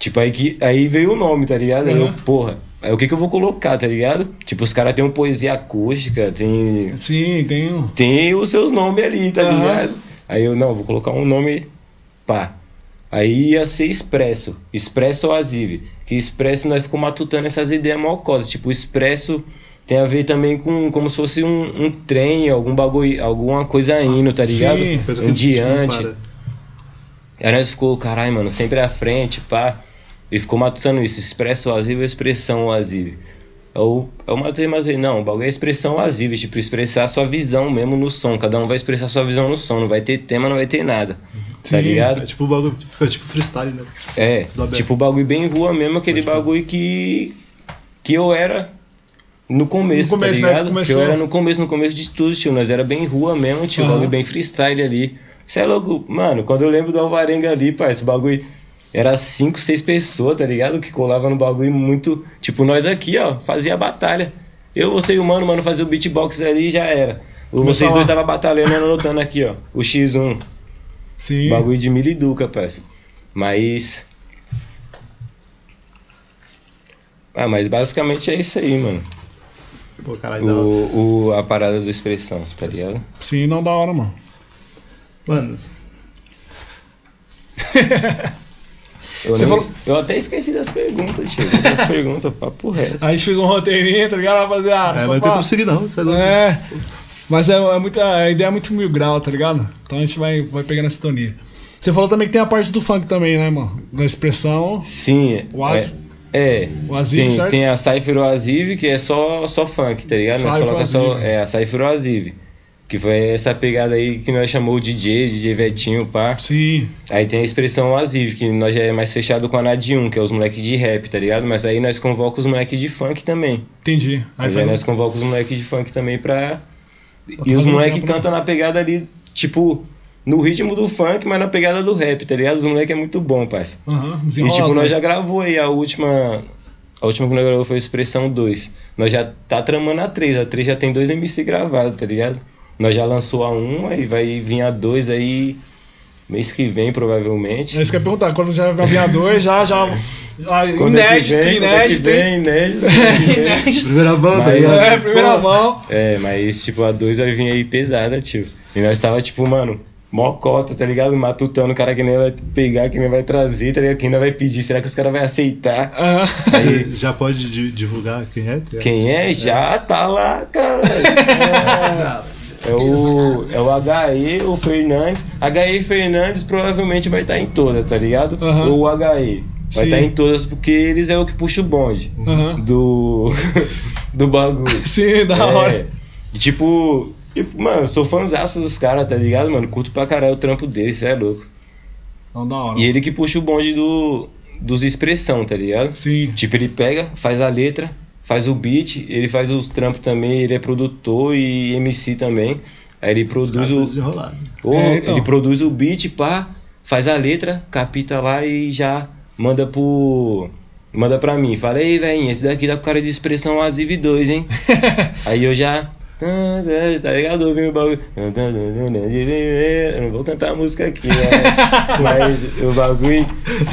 Tipo, aí, que, aí veio o nome, tá ligado? Aí eu, Aham. porra, aí o que que eu vou colocar, tá ligado? Tipo, os caras têm uma poesia acústica, tem Sim, tem um. tem os seus nomes ali, tá Aham. ligado? Aí eu, não, vou colocar um nome, pá. Aí ia ser Expresso, Expresso Oasive. Que Expresso nós ficamos matutando essas ideias malcosas. Tipo, Expresso tem a ver também com como se fosse um, um trem, algum bagulho, alguma coisa indo, tá ligado? Sim. Um que diante. Aí nós ficou, caralho, mano, sempre à frente, pá. E ficou matutando isso, expresso oasivo ou expressão oasive. Eu, eu matei, matei. Não, o bagulho é expressão oasive, tipo, expressar a sua visão mesmo no som. Cada um vai expressar sua visão no som. Não vai ter tema, não vai ter nada. Tá Sim. ligado? É tipo o bagulho, fica tipo freestyle, né? É, tipo, o bagulho bem rua mesmo, aquele bagulho que. que eu era. No começo, No começo, tá né, ligado? que que eu era no começo, no começo de tudo, tio. Nós era bem rua mesmo, tio. Aham. Bagulho bem freestyle ali. Você é louco? Mano, quando eu lembro do Alvarenga ali, pai, esse bagulho era cinco, seis pessoas, tá ligado? Que colava no bagulho muito. Tipo, nós aqui, ó, fazia batalha. Eu, você e o mano, mano, fazia o beatbox ali e já era. O- Começou Vocês dois estavam batalhando e anotando aqui, ó. O X1. Sim. Bagulho de miliduca, parça. Mas. Ah, mas basicamente é isso aí, mano. Pô, caralho. O, o, a parada do expressão, tá ligado? Sim, não da hora, mano. Mano, Eu, nem- falou- eu até esqueci das perguntas, tio. Das perguntas, papo reto. Aí a gente fez um roteirinho, tá ligado? Vai fazer a. é, não tem pra- como seguir não. Você é louco. É. Mas é, é muita, a ideia é muito mil grau, tá ligado? Então a gente vai, vai pegando a sintonia. Você falou também que tem a parte do funk também, né, mano? Da expressão. Sim. O Asi- É. é. O Azive, tem, certo? tem a Cypher Oasive, que é só, só funk, tá ligado? Nós Cypher coloca só. É, a Cypher Oasive. Que foi essa pegada aí que nós chamou o DJ, DJ Vetinho, pá. Sim. Aí tem a expressão Oasive, que nós já é mais fechado com a Nadium, que é os moleques de rap, tá ligado? Mas aí nós convocamos os moleques de funk também. Entendi. Aí Mas aí nós convocamos os moleques de funk também pra. E os moleques né? cantam na pegada ali, tipo, no ritmo do funk, mas na pegada do rap, tá ligado? Os moleques é muito bom, parça. Aham, E tipo, né? nós já gravou aí a última. A última que nós gravou foi a Expressão 2. Nós já tá tramando a 3. A 3 já tem dois MC gravados, tá ligado? Nós já lançou a 1 e vai vir a 2 aí mês que vem, provavelmente. É isso que eu ia perguntar. Quando já vai vir a dois, já, já. é que inédito, é que inédito, inédito. Inédito. Primeira banda Mas- aí, ó. É, primeira Pô, mão. É, mas tipo, a 2 vai vir aí pesada, tio. E nós tava tipo, mano, mó cota, tá ligado? Matutando o cara que nem vai pegar, que nem vai trazer, tá ligado? Quem ainda vai pedir, será que os caras vão aceitar? Aham. Você já pode di- divulgar quem é? Quem é? Já tá lá, cara. Ah, É o, é o HE, o Fernandes. HE Fernandes provavelmente vai estar em todas, tá ligado? Aham. Ou o HE. Vai Sim. estar em todas porque eles é o que puxa o bonde Aham. do, do bagulho. Sim, da É, hora. Tipo, tipo, mano, sou fãzaço dos caras, tá ligado, mano? Curto pra caralho o trampo deles, cê é louco. Não, da hora. E ele que puxa o bonde do, dos expressão, tá ligado? Sim. Tipo, ele pega, faz a letra, faz o beat, ele faz os trampos também, ele é produtor e MC também. Aí ele produz Cara, o. Ou É, então. Ele produz o beat, pá, faz a letra, capita lá e já manda pro. Manda pra mim. Fala, ei, velhinho, esse daqui tá com cara de expressão Aziv 2, hein? Aí eu já. Tá ligado? Ouvindo o bagulho. Eu não vou cantar a música aqui, né? Mas o bagulho.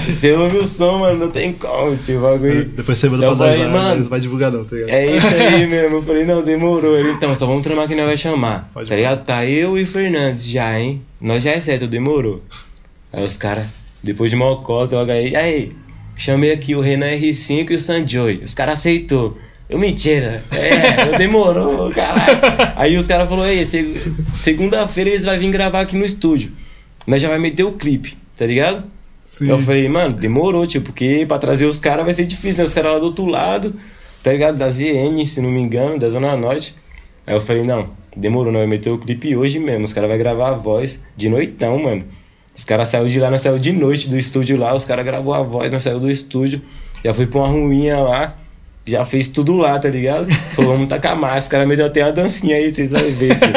Você ouve o som, mano, não tem como, tio. O bagulho. Depois você manda Eu pra nós falei, mano, não vai divulgar não, tá ligado? É isso aí mesmo. Eu falei, não, demorou. Ele, então, só vamos tramar que nós vai chamar. Pode tá ligado? Tá eu e o Fernandes já, hein? Nós já é certo, demorou. Aí os caras, depois de Mocota, eu aí, aí, chamei aqui o Renan R5 e o Sanjoy. Os caras aceitou. Eu, mentira. É, demorou, caralho. Aí os caras falaram, ei, seg- segunda-feira eles vão vir gravar aqui no estúdio. Nós já vai meter o clipe, tá ligado? Sim. Eu falei, mano, demorou, tio, porque pra trazer os caras vai ser difícil, né? Os caras lá do outro lado, tá ligado? Da ZN, se não me engano, da Zona Norte. Aí eu falei, não, demorou, não, vai meter o clipe hoje mesmo. Os caras vão gravar a voz de noitão, mano. Os caras saíram de lá, nós saímos de noite do estúdio lá, os caras gravou a voz, nós saímos do estúdio, já fui pra uma ruinha lá, já fez tudo lá, tá ligado? Falou, vamos tacar massa, os caras me deu até uma dancinha aí, vocês vão ver, tio.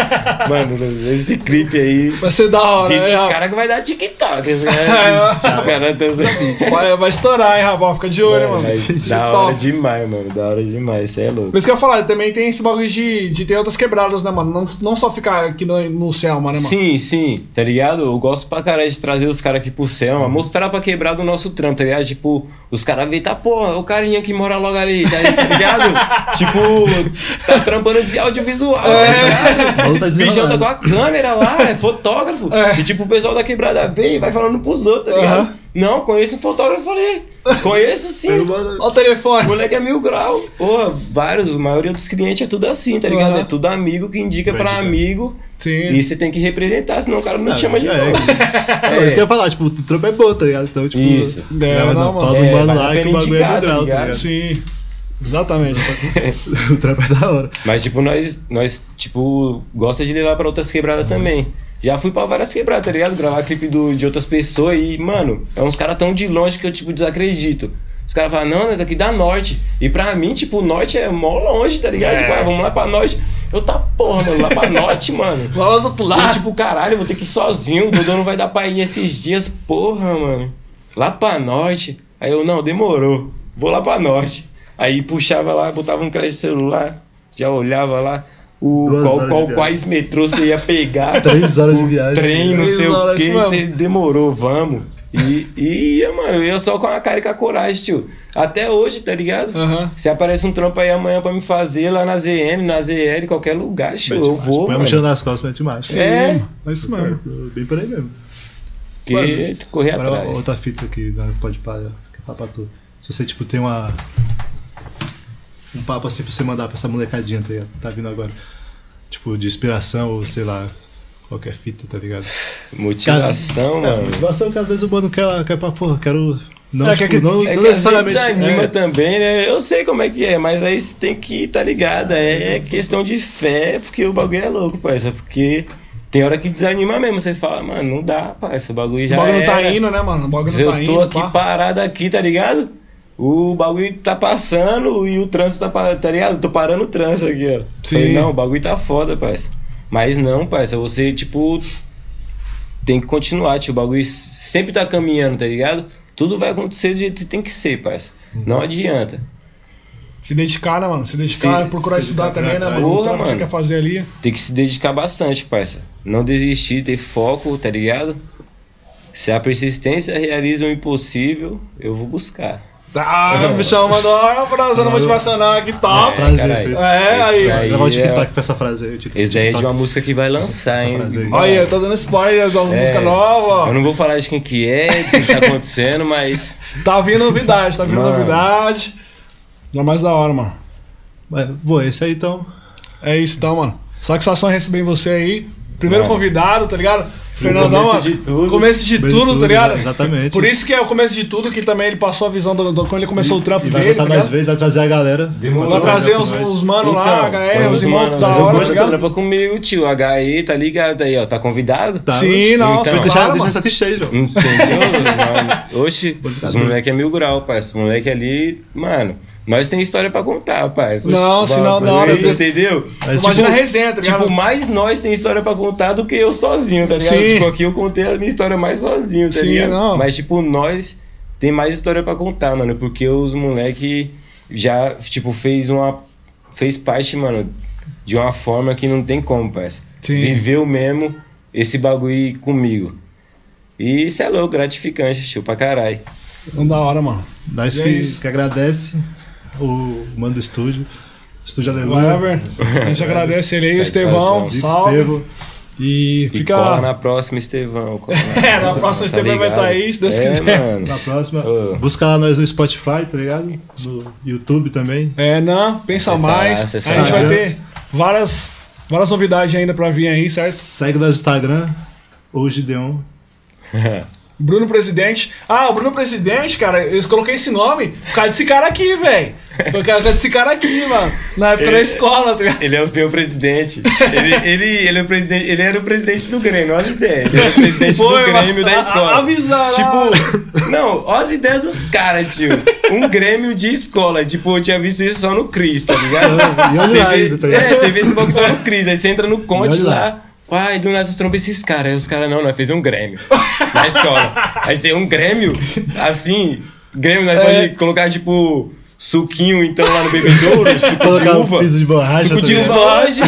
Mano, esse clipe aí. Vai ser da hora, Diz né, os caras que vai dar TikTok. Os caras os caras tão Vai, vai estourar, hein, rapaz? Fica de olho, mano. Mas é Da top. hora demais, mano. Da hora demais. Você é louco. Isso que eu ia falar, também tem esse bagulho de, de ter outras quebradas, né, mano? Não, não só ficar aqui no, no Selma, né, mano? Sim, sim, tá ligado? Eu gosto pra caralho de trazer os caras aqui pro Selma, mostrar pra quebrar do nosso trampo, tá ligado? Tipo, os caras veem, tá, porra, o carinha que mora logo ali, tá, tá ligado? tipo, tá trampando de audiovisual? Maluco tá bichão tá com a câmera lá, é fotógrafo. E tipo, o pessoal da quebrada vem e vai falando pros outros, tá ligado? Aham. Não, conheço um fotógrafo, falei. Conheço sim. Olha o telefone. O moleque é mil grau. Porra, vários, a maioria dos clientes é tudo assim, tá ligado? Aham. É tudo amigo que indica Vai pra amigo. Sim. E você tem que representar, senão o cara não te chama de é, novo. É, isso que eu ia falar, tipo, o trampo é bom, tá ligado? Então, tipo, Isso. É, na não, fala mano. do É, mano lá que o bagulho é mil tá grau, tá ligado? ligado? Sim. Exatamente. o trampo é da hora. Mas, tipo, nós, nós, tipo, gosta de levar pra outras quebradas também. Já fui pra várias quebradas, tá ligado? Gravar clipe do, de outras pessoas e, mano, é uns caras tão de longe que eu, tipo, desacredito. Os caras falam, não, nós aqui da norte. E pra mim, tipo, o norte é mó longe, tá ligado? Tipo, ah, vamos lá pra norte. Eu tá porra, mano, lá pra norte, mano. Lá do outro E, lado. tipo, caralho, eu vou ter que ir sozinho, o Dodô não vai dar pra ir esses dias, porra, mano. Lá pra norte. Aí eu, não, demorou. Vou lá pra norte. Aí puxava lá, botava um crédito celular, já olhava lá. O, Duas qual, qual, quais metrô você ia pegar. Três horas de viagem. Trem, não sei o que, você demorou, vamos. E, e ia, mano, eu só com a cara e com a coragem, tio. Até hoje, tá ligado? Aham. Se aparece um trampo aí amanhã pra me fazer lá na ZN, na ZL, qualquer lugar, tio, eu vou, Põe a mano. mochila nas costas, mete marcha. É. Sim, É isso mesmo. Bem por aí mesmo. Que Mano, correr atrás. outra fita aqui, né, pode parar, que é à toa. Se você, tipo, tem uma. Um papo assim pra você mandar pra essa molecadinha, tá? Tá vindo agora. Tipo, de inspiração ou sei lá, qualquer fita, tá ligado? Motivação, É, mano. motivação que às vezes o mano quer, quer pra, porra, quero. Não, É, tipo, que- não, É não que às necessariamente. vezes anima é, também, né? Eu sei como é que é, mas aí você tem que, tá ligado? É questão de fé, porque o bagulho é louco, parça. Porque tem hora que desanima mesmo. Você fala, mano, não dá, parça. O bagulho O já bagulho não tá era. indo, né, mano? O bagulho não Eu tá tô indo. aqui pá. parado aqui, tá ligado? O bagulho tá passando e o trânsito tá, tá ligado? Tô parando o trânsito aqui, ó. Sim. Falei, não, o bagulho tá foda, parça. Mas não, parça, você, tipo, tem que continuar, tio. O bagulho sempre tá caminhando, tá ligado? Tudo vai acontecer do jeito que tem que ser, parça. Não adianta. Se dedicar, né, mano? Se dedicar, Se- procurar se estudar dedicar, também, né, mano? Porra, trampo que você mano. quer fazer ali. Tem que se dedicar bastante, parça. Não desistir, ter foco, tá ligado? Se a persistência realiza o impossível, eu vou buscar. Ah, o bichão mandou uma frase motivacional aqui, top. frase caralho. É, aí. Daí Levar o é- TikTok com essa frase aí. Esse daí é de uma música que vai lançar, essa hein? Olha aí, eu tô dando spoiler da música É, nova, ó. Eu não vou falar de quem que é, do que tá acontecendo, mas. Tá vindo novidade, tá vindo Mano. novidade. Já mais da hora, mano. Mas, Bom, esse aí então. É isso então, mano. Satisfação receber você aí. Primeiro Mano. convidado, tá ligado? Fernandão, começo de tudo. Começo de tudo, tudo, tá ligado? exatamente. Por isso que é o começo de tudo, que também ele passou a visão do, do- quando ele começou o trampo E vai dele, juntar tá mais vezes, vai trazer a galera. Demorou. Vai trazer os, os manos lá, HR, os irmãos da hora, tá da ligado? trampa comigo, tio. HE, tá ligado aí, ó. Tá convidado? Tá, Sim, não, Então, Deixa, para, deixa mano. isso aqui cheio, João. Entendeu? Oxi, os moleque é mil grau, pai. Os moleque ali, mano, nós tem história pra contar, pai. Não, senão na hora Entendeu? Imagina tipo, a resenha, tá ligado? Tipo, mais nós tem história pra contar do que eu sozinho, tá ligado? Sim. Tipo, aqui eu contei a minha história mais sozinho, tá Sim, ligado? não. Mas, tipo, nós tem mais história pra contar, mano. Porque os moleque já, tipo, fez uma. Fez parte, mano, de uma forma que não tem como. Sim. Viveu mesmo esse bagulho comigo. E isso é louco, gratificante, tio, pra caralho. Não da hora, mano. Nós é que, isso. que agradece o mano do estúdio. Estúdio Aleluia. Whatever. A gente agradece ele aí, o. Estevão. Salve. Estevo. E E fica. cola na próxima, Estevão. cola na É, na próxima tá Estevão vai estar aí, se Deus É, quiser. mano. Na próxima. Ô. Busca lá nós no Spotify, tá ligado? No YouTube também. É, não, pensa mais. a gente vai ter várias, várias novidades ainda pra vir aí, certo? Segue nós no Instagram. O Gideon. Bruno Presidente. Ah, o Bruno Presidente, cara, eu coloquei esse nome por causa desse cara aqui, velho. Por causa desse cara aqui, mano. Na época Ele- da escola, tá ligado? Ele é o senhor presidente. Ele, ele, ele, é o presidente, ele era o presidente do Grêmio, olha as ideias. Ele era o presidente Foi, do Grêmio da escola. avisar, Tipo, não, olha as ideias dos caras, tio. Um Grêmio de escola. Tipo, eu tinha visto isso só no Cris, tá ligado? E olha lá vê- ainda, tá ligado? É, você vê esse bagulho só no Cris. Aí você entra no Conte lá. lá. Ai, do nada tromba esses caras. Aí os caras, não, nós fez um Grêmio na escola. Aí você, um Grêmio, assim, Grêmio, nós É. pode colocar, tipo, suquinho, então, lá no bebedouro, suco de Colocar um uva. piso de borracha. Suco de esbalagem.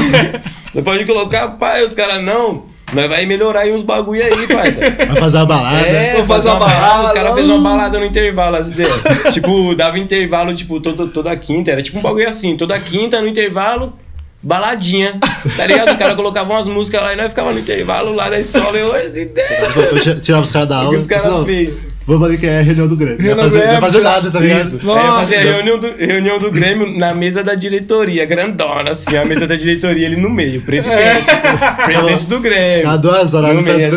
Você pode colocar, pai, os caras, não. Nós vai melhorar aí uns bagulho aí, parça. Vai fazer uma balada. É, Vou fazer uma uma balada. Os balada. caras fez uma balada no intervalo, as ideias. tipo, dava intervalo, tipo, todo, toda quinta. Era tipo um bagulho assim, toda quinta no intervalo, baladinha. Tá ligado? Os caras colocavam umas músicas lá e nós ficava no intervalo lá da escola. Ideias. Eu ti- tirava os caras da O aula. que os caras Não, fez? Vamos ali que é a reunião do Grêmio. Não Reunião vai fazer, do não vai fazer nada, tá ligado? Isso. Nossa. Fazia a reunião do, reunião do Grêmio na mesa da diretoria, grandona, assim, a mesa da diretoria ali no meio, presidente, tipo, presidente do Grêmio. Cada duas horas No meio, tá assim,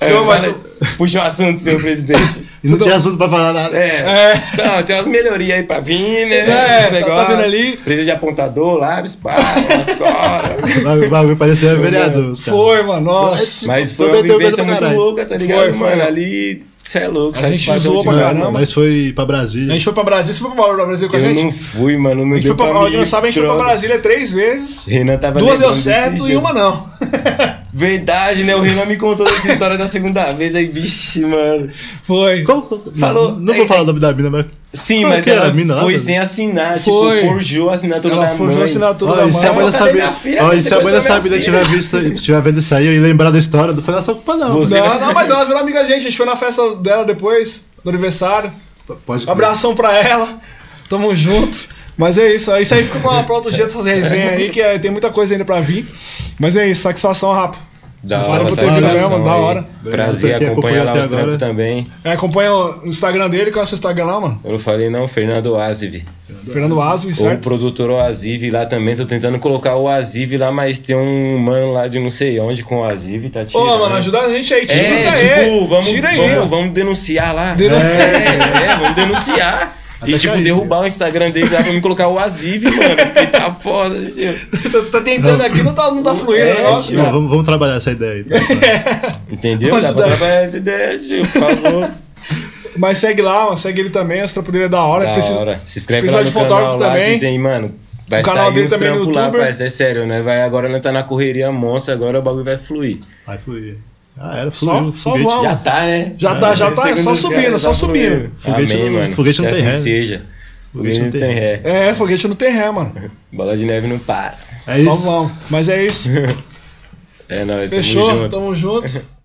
eu mas- Puxa o assunto, senhor presidente. E não tinha assunto pra falar nada. É. É. Não, tem umas melhorias aí pra vir, né? É, Os tá- tá vendo ali? Precisa de apontador, lápis, pá, as coras. O bagulho- parecia vereador. Foi, mano. Nossa. Mas foi uma vivência muito louca, tá ligado, Foi, foi. mano? Ali, você é louco. A gente satisfação zoou pra caramba. Nós foi pra A Brasília. gente foi pra Brasília. Você foi pra Brasília com a Eu gente? não fui, mano. Não A gente foi pra, pra mim. não sabe, a gente foi pra. Brasília três vezes. Renan tava Duas deu certo e uma não. Verdade, né? O Renan me contou essa história da segunda vez aí, vixe, mano. Foi. Como? Falou- Não, não vou é- falar o nome da mina, mas. Sim, Qual mas ela foi sem assinar, Foi. tipo, forjou a assinatura Ela da forjou mãe. a assinatura Ó, da e se a mãe. mãe filha? E se a mãe da Sabina filha? tiver visto, tiver vendo isso aí e lembrar da história, não foi nossa culpa, não. Você- Não, não, mas ela virou amiga da gente. A gente foi na festa dela depois, do aniversário. Pode. Abração pra ela. Tamo junto. Mas é isso. Isso aí fica pra, pra outro dia dessas resenhas aí, que é- tem muita coisa ainda pra vir. Mas é isso, satisfação rápido. Da hora, satisfação mesmo, da hora. Prazer acompanhar lá os trampos também. É, acompanha o Instagram dele, qual é o seu Instagram lá, mano? Eu não falei não, Fernando Aziv. Fernando Asmi, Ou o certo? produtor Oaziv lá também, tô tentando colocar o Aziv lá, mas tem um mano lá de não sei onde com o Aziv, tá Ô, tirando. mano, ajuda a gente aí. Tira É, isso aí. tipo, vamos, Tira aí, vamos, vamos denunciar lá. Denu- É, é, vamos denunciar. Até e, tipo, derrubar o Instagram dele lá pra me colocar o Aziv, mano. Porque tá foda, tio. tá, tá tentando aqui, não tá, não tá fluindo É, o negócio. tio. Não, vamos, vamos trabalhar essa ideia aí. tá? Entendeu? Vamos Dá pra trabalhar essa ideia, tio, por favor. Mas segue lá, mano, segue ele também, as trampo dele é da hora. Da Precisa- hora. Se inscreve precisa lá no de canal lá também. que tem, mano. Vai O canal sair dele também no lá, YouTube. parceiro. É sério, né? Vai, agora nós tá na correria monstra, agora o bagulho vai fluir. Vai fluir. Ah, era, Só- só foguete. Já tá, né? Já tá, já tá, é só subindo, caras, só subindo. Foguete Amém, não- mano. foguete não que tem assim ré. seja. Foguete não tem ré. É, foguete não tem ré, mano. Bola de neve não para. É Só isso. vamos. Mas é isso. É nóis, Fechou, tamo junto. tamo junto.